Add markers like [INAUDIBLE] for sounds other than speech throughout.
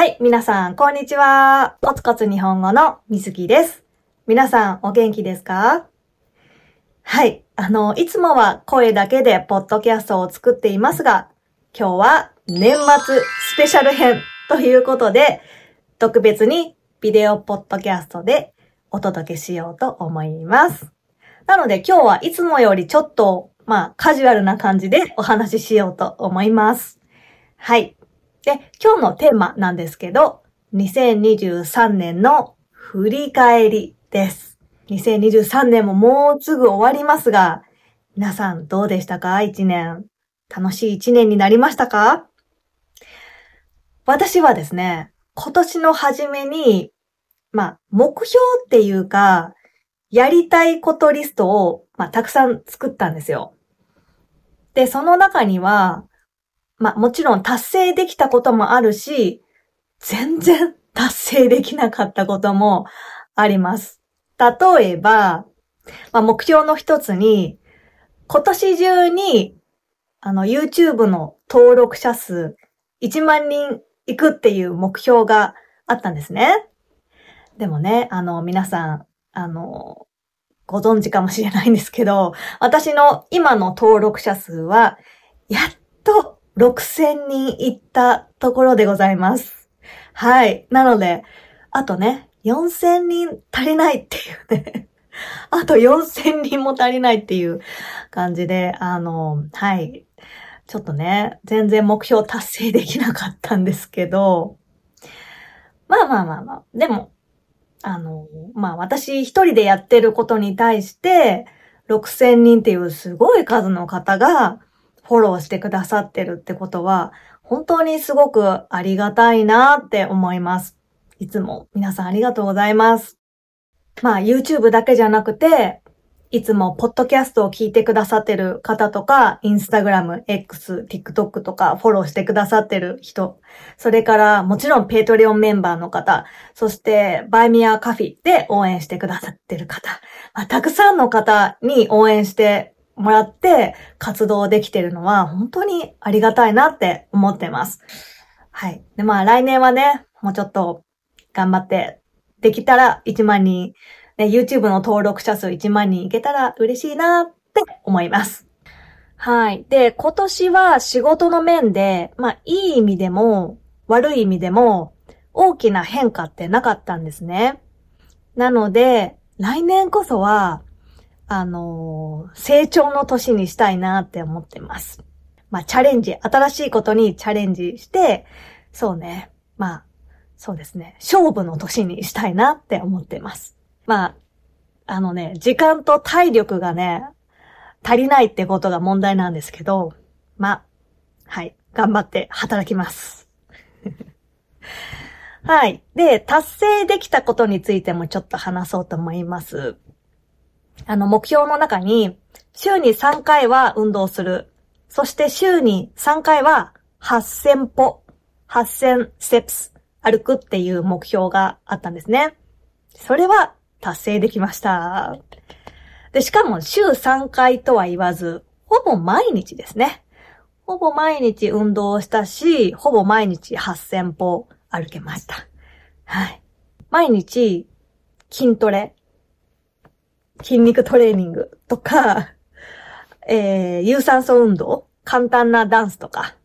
はい、皆さん、こんにちは。コツコツ日本語のみずきです。皆さん、お元気ですか？はい、あの、いつもは声だけでポッドキャストを作っていますが、今日は年末スペシャル編ということで、特別にビデオポッドキャストでお届けしようと思います。なので今日はいつもよりちょっと、まあ、カジュアルな感じでお話ししようと思います。はい。で、今日のテーマなんですけど、2023年の振り返りです。2023年ももうすぐ終わりますが、皆さんどうでしたか？一年。楽しい一年になりましたか？私はですね、今年の初めに、まあ、目標っていうか、やりたいことリストを、まあ、たくさん作ったんですよ。で、その中には、まあもちろん達成できたこともあるし、全然達成できなかったこともあります。例えば、まあ、目標の一つに、今年中に、あの、YouTube の登録者数1万人行くっていう目標があったんですね。でもね、あの、皆さん、あの、ご存知かもしれないんですけど、私の今の登録者数は、やっと6000人行ったところでございます。はい。なので、あとね、4000人足りないっていうね [LAUGHS] あと4000人も足りないっていう感じで、あの、はい。ちょっとね、全然目標達成できなかったんですけど、まあまあまあまあ、でも、あの、まあ私一人でやってることに対して、6000人っていうすごい数の方が、フォローしてくださってるってことは、本当にすごくありがたいなって思います。いつも皆さんありがとうございます。まあ YouTube だけじゃなくて、いつもポッドキャストを聞いてくださってる方とか、インスタグラム、X、TikTok とかフォローしてくださってる人、それからもちろんペイトリオンメンバーの方、そしてバイミアカフィで応援してくださってる方、まあ、たくさんの方に応援してもらって活動できてるのは本当にありがたいなって思ってます。はい。で、まあ来年はね、もうちょっと頑張って、できたら1万人、ね、YouTube の登録者数1万人いけたら嬉しいなって思います。はい。で、今年は仕事の面で、まあいい意味でも悪い意味でも大きな変化ってなかったんですね。なので、来年こそはあのー、成長の年にしたいなって思ってます。まあ、チャレンジ、新しいことにチャレンジして、そうね、まあ、そうですね、勝負の年にしたいなって思ってます。まあ、あのね、時間と体力がね、足りないってことが問題なんですけど、まあ、はい、頑張って働きます。[LAUGHS] はい。で、達成できたことについてもちょっと話そうと思います。あの、目標の中に、週に3回は運動する。そして週に3回は8000歩、8000ステップス歩くっていう目標があったんですね。それは達成できました。で、しかも週3回とは言わず、ほぼ毎日ですね。ほぼ毎日運動したし、ほぼ毎日8000歩歩けました。はい。毎日筋トレ筋肉トレーニングとか、えー、有酸素運動簡単なダンスとか、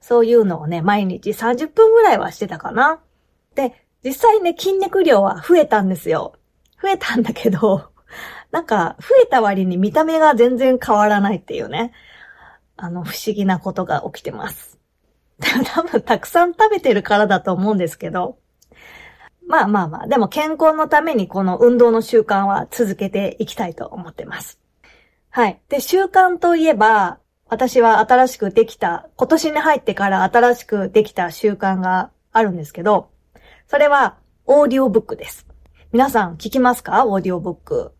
そういうのをね、毎日30分ぐらいはしてたかな。で、実際ね、筋肉量は増えたんですよ。増えたんだけど、[LAUGHS] なんか、増えた割に見た目が全然変わらないっていうね。あの、不思議なことが起きてます。[LAUGHS] 多分、たくさん食べてるからだと思うんですけど、まあまあまあ、でも健康のためにこの運動の習慣は続けていきたいと思ってます。はい。で、習慣といえば、私は新しくできた、今年に入ってから新しくできた習慣があるんですけど、それは、オーディオブックです。皆さん聞きますか？オーディオブック。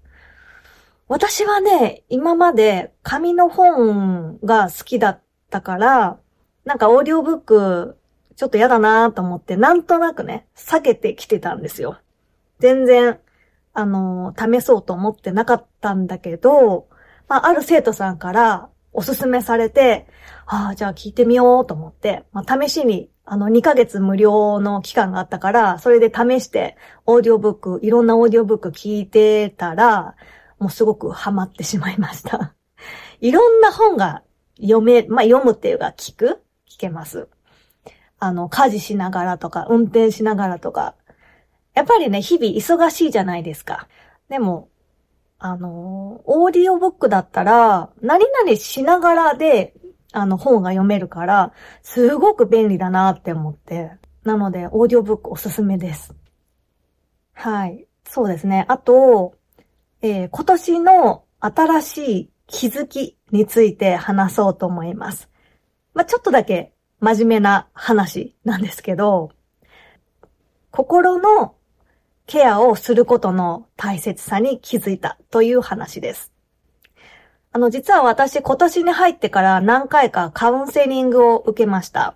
私はね、今まで紙の本が好きだったから、なんかオーディオブックちょっと嫌だなと思って、なんとなくね、避けてきてたんですよ。全然、あの試そうと思ってなかったんだけど、まあ、ある生徒さんからおすすめされて、ああ、じゃあ聞いてみようと思って、まあ、試しにあの、2ヶ月無料の期間があったから、それで試して、オーディオブック、いろんなオーディオブック聞いてたら、もうすごくハマってしまいました。いろんな本が読め、まあ、読むっていうか聞く聞けます。あの、家事しながらとか、運転しながらとか。やっぱりね、日々忙しいじゃないですか。でも、あの、オーディオブックだったら、何々しながらであの、本が読めるから、すごく便利だなって思って。なので、オーディオブックおすすめです。はい。そうですね。あと、えー、今年の新しい気づきについて話そうと思います。まあ、ちょっとだけ真面目な話なんですけど、心のケアをすることの大切さに気づいたという話です。あの、実は私今年に入ってから何回かカウンセリングを受けました。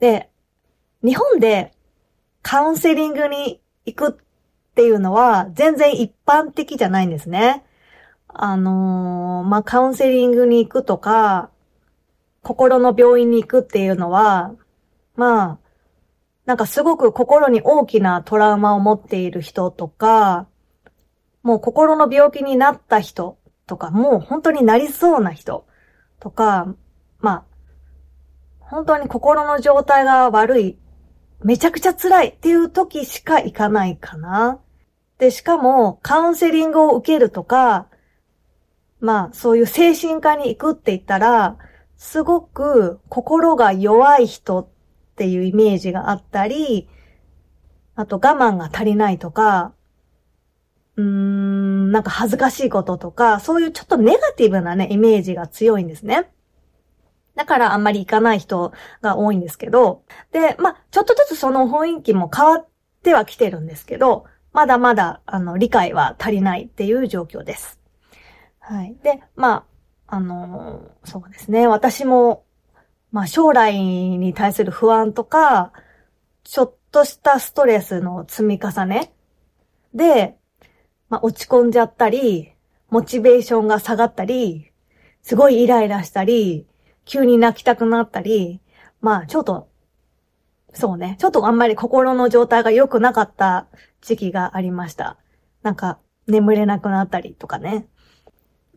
で、日本でカウンセリングに行くっていうのは全然一般的じゃないんですね。あのー、まあ、カウンセリングに行くとか、心の病院に行くっていうのは、まあ、なんかすごく心に大きなトラウマを持っている人とか、もう心の病気になった人とか、もう本当になりそうな人とか、まあ、本当に心の状態が悪い、めちゃくちゃ辛いっていう時しか行かないかな。で、しかもカウンセリングを受けるとか、まあ、そういう精神科に行くって言ったら、すごく心が弱い人っていうイメージがあったり、あと我慢が足りないとか、うーん、なんか恥ずかしいこととか、そういうちょっとネガティブなね、イメージが強いんですね。だからあんまり行かない人が多いんですけど、で、まあ、ちょっとずつその雰囲気も変わってはきてるんですけど、まだまだ、あの、理解は足りないっていう状況です。はい。で、まあ、あの、そうですね。私も、まあ、将来に対する不安とか、ちょっとしたストレスの積み重ねで、まあ、落ち込んじゃったり、モチベーションが下がったり、すごいイライラしたり、急に泣きたくなったり、まあ、ちょっと、そうね、ちょっとあんまり心の状態が良くなかった時期がありました。なんか、眠れなくなったりとかね。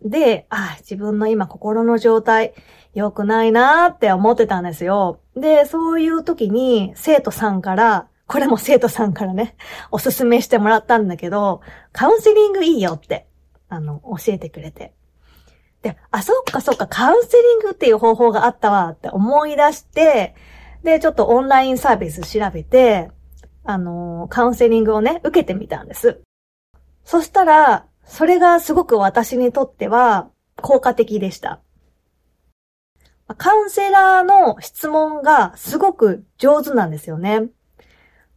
で、あ、自分の今心の状態良くないなーって思ってたんですよ。で、そういう時に生徒さんからこれも生徒さんからね、おすすめしてもらったんだけど、カウンセリングいいよって、あの、教えてくれて。で、あ、そっかそっか、カウンセリングっていう方法があったわって思い出して、で、ちょっとオンラインサービス調べて、あの、カウンセリングをね、受けてみたんです。そしたら、それがすごく私にとっては効果的でした。カウンセラーの質問がすごく上手なんですよね。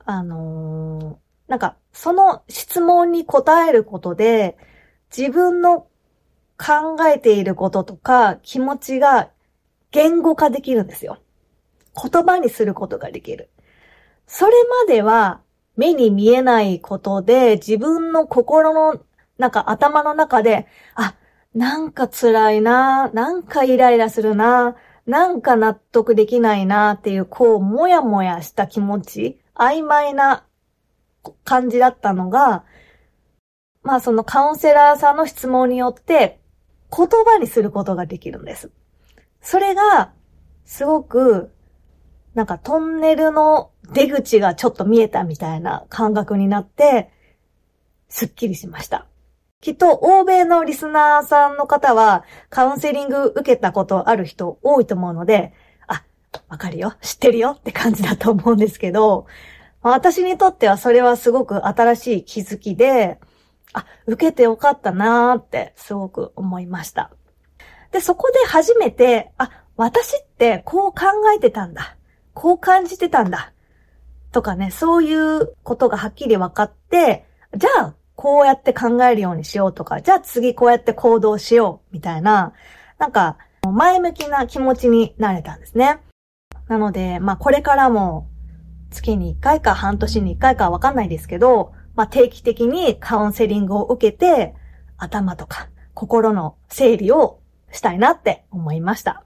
あのー、なんか、その質問に答えることで、自分の考えていることとか気持ちが言語化できるんですよ。言葉にすることができる。それまでは目に見えないことで自分の心のなんか頭の中で、あ、なんか辛いな、なんかイライラするな、なんか納得できないなっていう、こう、もやもやした気持ち曖昧な感じだったのが、まあそのカウンセラーさんの質問によって言葉にすることができるんです。それが、すごく、なんかトンネルの出口がちょっと見えたみたいな感覚になって、すっきりしました。きっと欧米のリスナーさんの方はカウンセリング受けたことある人多いと思うので、あわかるよ、知ってるよって感じだと思うんですけど、私にとってはそれはすごく新しい気づきで、あ、受けてよかったなーってすごく思いました。で、そこで初めて、あ、私ってこう考えてたんだ。こう感じてたんだ。とかね、そういうことがはっきり分かって、じゃあ、こうやって考えるようにしようとか、じゃあ次こうやって行動しよう、みたいな、なんか、前向きな気持ちになれたんですね。なので、まあこれからも月に1回か半年に1回かわかんないですけど、まあ定期的にカウンセリングを受けて、頭とか心の整理をしたいなって思いました。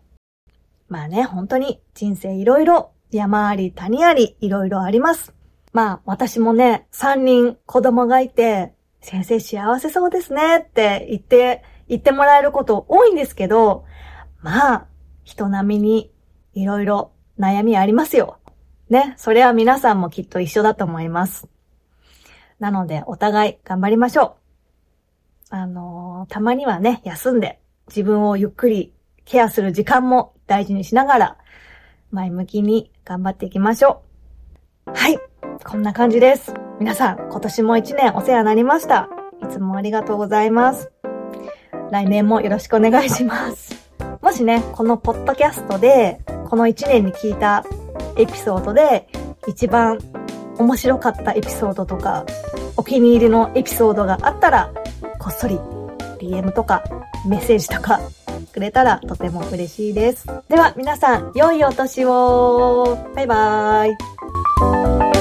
まあね、本当に人生いろいろ山あり谷ありいろいろあります。まあ私もね、3人子供がいて、先生幸せそうですねって言って、言ってもらえること多いんですけど、まあ、人並みにいろいろ悩みありますよ。ね、それは皆さんもきっと一緒だと思います。なので、お互い頑張りましょう。あのー、たまにはね、休んで、自分をゆっくりケアする時間も大事にしながら、前向きに頑張っていきましょう。はい。こんな感じです。皆さん、今年も一年お世話になりました。いつもありがとうございます。来年もよろしくお願いします。もしね、このポッドキャストで、この一年に聞いたエピソードで、一番面白かったエピソードとか、お気に入りのエピソードがあったら、こっそり DM とかメッセージとかくれたらとても嬉しいです。では皆さん、良いお年をバイバーイ